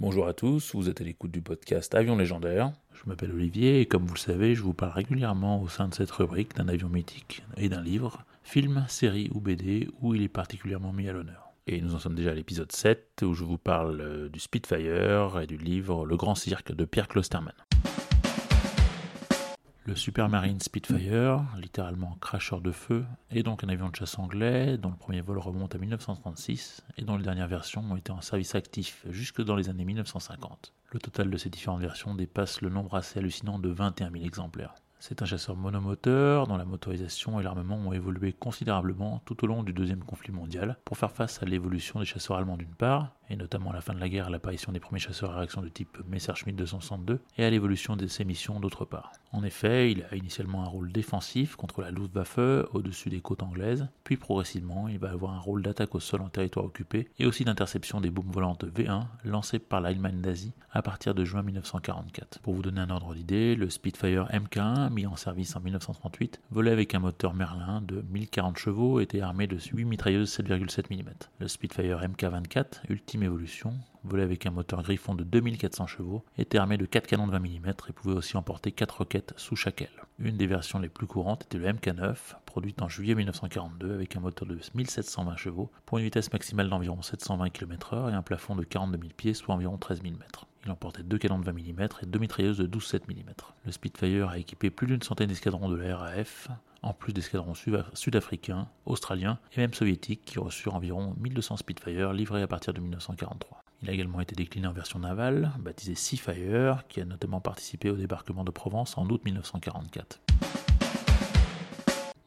Bonjour à tous, vous êtes à l'écoute du podcast Avion légendaire. Je m'appelle Olivier et comme vous le savez, je vous parle régulièrement au sein de cette rubrique d'un avion mythique et d'un livre, film, série ou BD où il est particulièrement mis à l'honneur. Et nous en sommes déjà à l'épisode 7 où je vous parle euh, du Spitfire et du livre Le Grand Cirque de Pierre Klosterman. Le Supermarine Spitfire, littéralement cracheur de feu, est donc un avion de chasse anglais dont le premier vol remonte à 1936 et dont les dernières versions ont été en service actif jusque dans les années 1950. Le total de ces différentes versions dépasse le nombre assez hallucinant de 21 000 exemplaires. C'est un chasseur monomoteur dont la motorisation et l'armement ont évolué considérablement tout au long du deuxième conflit mondial pour faire face à l'évolution des chasseurs allemands d'une part, et notamment à la fin de la guerre l'apparition des premiers chasseurs à réaction de type Messerschmitt 262, et à l'évolution de ses missions d'autre part. En effet, il a initialement un rôle défensif contre la Luftwaffe au-dessus des côtes anglaises, puis progressivement il va avoir un rôle d'attaque au sol en territoire occupé, et aussi d'interception des bombes volantes V1 lancées par l'Allemagne nazie à partir de juin 1944. Pour vous donner un ordre d'idée, le Spitfire MK1, mis en service en 1938, volait avec un moteur Merlin de 1040 chevaux et était armé de 8 mitrailleuses 7,7 mm. Le Spitfire MK24, ultime évolution, volait avec un moteur Griffon de 2400 chevaux, était armé de 4 canons de 20 mm et pouvait aussi emporter 4 roquettes sous chaque aile. Une des versions les plus courantes était le MK9, produite en juillet 1942 avec un moteur de 1720 chevaux pour une vitesse maximale d'environ 720 km/h et un plafond de 42 000 pieds, soit environ 13 000 mètres. Il emportait deux canons de 20 mm et deux mitrailleuses de 12,7 mm. Le Spitfire a équipé plus d'une centaine d'escadrons de la RAF, en plus d'escadrons sud-africains, australiens et même soviétiques qui reçurent environ 1200 Spitfire livrés à partir de 1943. Il a également été décliné en version navale, baptisé Seafire, qui a notamment participé au débarquement de Provence en août 1944.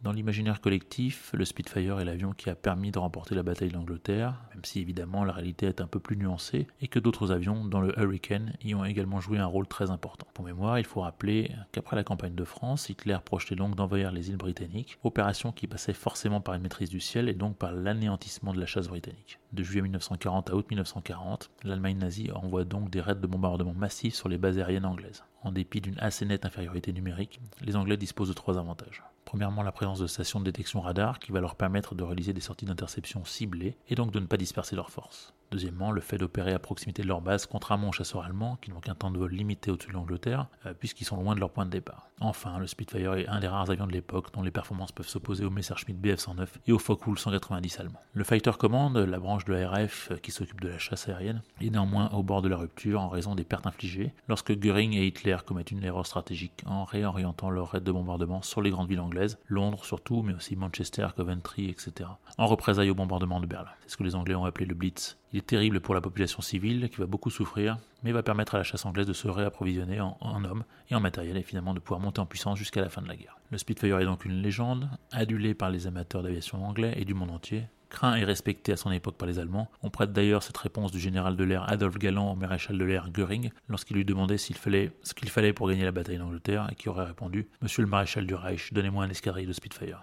Dans l'imaginaire collectif, le Spitfire est l'avion qui a permis de remporter la bataille d'Angleterre, même si évidemment la réalité est un peu plus nuancée et que d'autres avions, dont le Hurricane, y ont également joué un rôle très important. Pour mémoire, il faut rappeler qu'après la campagne de France, Hitler projetait donc d'envahir les îles britanniques, opération qui passait forcément par une maîtrise du ciel et donc par l'anéantissement de la chasse britannique. De juillet 1940 à août 1940, l'Allemagne nazie envoie donc des raids de bombardement massifs sur les bases aériennes anglaises. En dépit d'une assez nette infériorité numérique, les Anglais disposent de trois avantages. Premièrement, la présence de stations de détection radar qui va leur permettre de réaliser des sorties d'interception ciblées et donc de ne pas disperser leurs forces. Deuxièmement, le fait d'opérer à proximité de leur base, contrairement aux chasseurs allemands qui n'ont qu'un temps de vol limité au-dessus de l'Angleterre, euh, puisqu'ils sont loin de leur point de départ. Enfin, le Spitfire est un des rares avions de l'époque dont les performances peuvent s'opposer au Messerschmitt Bf-109 et au Focke-Wulf 190 allemand. Le Fighter Command, la branche de la RAF qui s'occupe de la chasse aérienne, est néanmoins au bord de la rupture en raison des pertes infligées lorsque Göring et Hitler commettent une erreur stratégique en réorientant leur raid de bombardement sur les grandes villes anglaises, Londres surtout, mais aussi Manchester, Coventry, etc., en représailles au bombardement de Berlin. C'est ce que les Anglais ont appelé le Blitz. Il est terrible pour la population civile qui va beaucoup souffrir, mais va permettre à la chasse anglaise de se réapprovisionner en, hommes et en matériel et finalement de pouvoir monter en puissance jusqu'à la fin de la guerre. Le Spitfire est donc une légende, adulée par les amateurs d'aviation anglais et du monde entier, craint et respecté à son époque par les Allemands. On prête d'ailleurs cette réponse du général de l'air Adolf Galland au maréchal de l'air Göring lorsqu'il lui demandait s'il fallait, ce qu'il fallait pour gagner la bataille d'Angleterre et qui aurait répondu Monsieur le maréchal du Reich, donnez-moi un escadrille de Spitfire.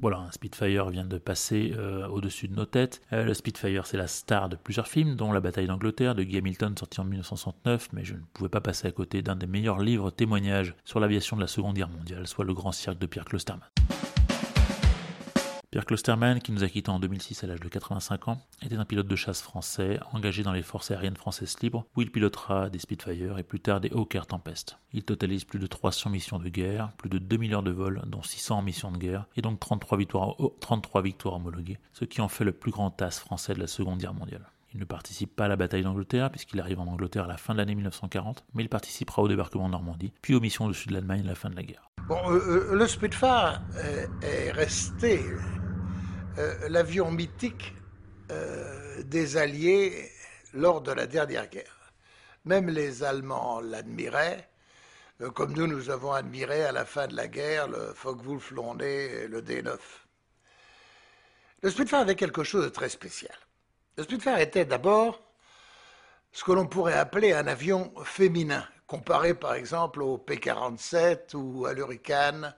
Voilà, un Spitfire vient de passer euh, au-dessus de nos têtes. Euh, le Spitfire, c'est la star de plusieurs films, dont La bataille d'Angleterre de Guy Hamilton, sorti en 1969, mais je ne pouvais pas passer à côté d'un des meilleurs livres témoignages sur l'aviation de la Seconde Guerre mondiale, soit Le Grand Cirque de Pierre Klosterman. Pierre Klosterman, qui nous a quittés en 2006 à l'âge de 85 ans, était un pilote de chasse français engagé dans les forces aériennes françaises libres, où il pilotera des Spitfire et plus tard des Hawker Tempest. Il totalise plus de 300 missions de guerre, plus de 2000 heures de vol, dont 600 en missions de guerre, et donc 33 victoires, 33 victoires homologuées, ce qui en fait le plus grand as français de la Seconde Guerre mondiale. Il ne participe pas à la bataille d'Angleterre puisqu'il arrive en Angleterre à la fin de l'année 1940, mais il participera au débarquement de Normandie, puis aux missions au-dessus de l'Allemagne à la fin de la guerre. Bon, euh, le Spitfire est resté euh, l'avion mythique euh, des Alliés lors de la dernière guerre. Même les Allemands l'admiraient, euh, comme nous, nous avons admiré à la fin de la guerre le Focke-Wulf et le D9. Le Spitfire avait quelque chose de très spécial. Le Spitfire était d'abord ce que l'on pourrait appeler un avion féminin, comparé par exemple au P-47 ou à l'Hurricane,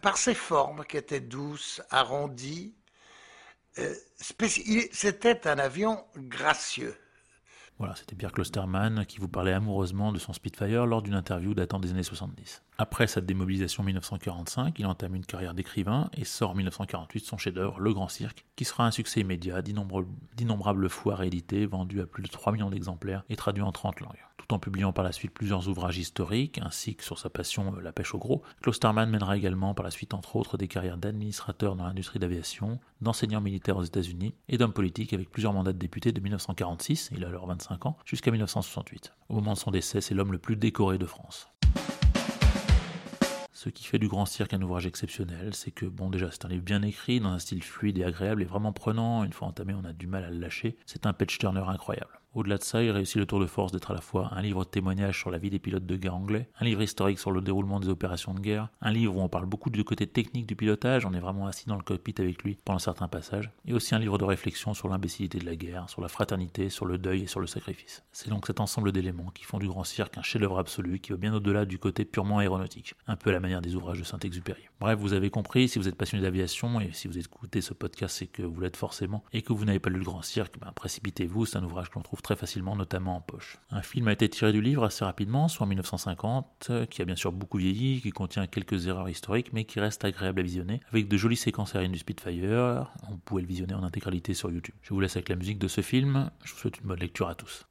par ses formes qui étaient douces, arrondies. Euh, c'était un avion gracieux. Voilà, c'était Pierre Klosterman qui vous parlait amoureusement de son Spitfire lors d'une interview datant des années 70. Après sa démobilisation en 1945, il entame une carrière d'écrivain et sort en 1948 son chef-d'œuvre, Le Grand Cirque, qui sera un succès immédiat, d'innombrables fois réédité, vendu à plus de 3 millions d'exemplaires et traduit en 30 langues. En publiant par la suite plusieurs ouvrages historiques, ainsi que sur sa passion euh, la pêche au gros, Klosterman mènera également par la suite entre autres des carrières d'administrateur dans l'industrie d'aviation, d'enseignant militaire aux États-Unis et d'homme politique avec plusieurs mandats de député de 1946, il a alors 25 ans, jusqu'à 1968. Au moment de son décès, c'est l'homme le plus décoré de France. Ce qui fait du Grand Cirque un ouvrage exceptionnel, c'est que, bon, déjà, c'est un livre bien écrit, dans un style fluide et agréable et vraiment prenant. Une fois entamé, on a du mal à le lâcher. C'est un patch turner incroyable. Au-delà de ça, il réussit le tour de force d'être à la fois un livre de témoignages sur la vie des pilotes de guerre anglais, un livre historique sur le déroulement des opérations de guerre, un livre où on parle beaucoup du côté technique du pilotage, on est vraiment assis dans le cockpit avec lui pendant certains passages, et aussi un livre de réflexion sur l'imbécilité de la guerre, sur la fraternité, sur le deuil et sur le sacrifice. C'est donc cet ensemble d'éléments qui font du Grand Cirque un chef-d'œuvre absolu qui va bien au-delà du côté purement aéronautique, un peu à la manière des ouvrages de Saint-Exupéry. Bref, vous avez compris, si vous êtes passionné d'aviation et si vous écoutez ce podcast, c'est que vous l'êtes forcément, et que vous n'avez pas lu le Grand Cirque, ben, précipitez-vous, c'est un ouvrage que l'on trouve très facilement, notamment en poche. Un film a été tiré du livre assez rapidement, soit en 1950, qui a bien sûr beaucoup vieilli, qui contient quelques erreurs historiques, mais qui reste agréable à visionner, avec de jolies séquences aériennes du Spitfire. On pouvait le visionner en intégralité sur YouTube. Je vous laisse avec la musique de ce film. Je vous souhaite une bonne lecture à tous.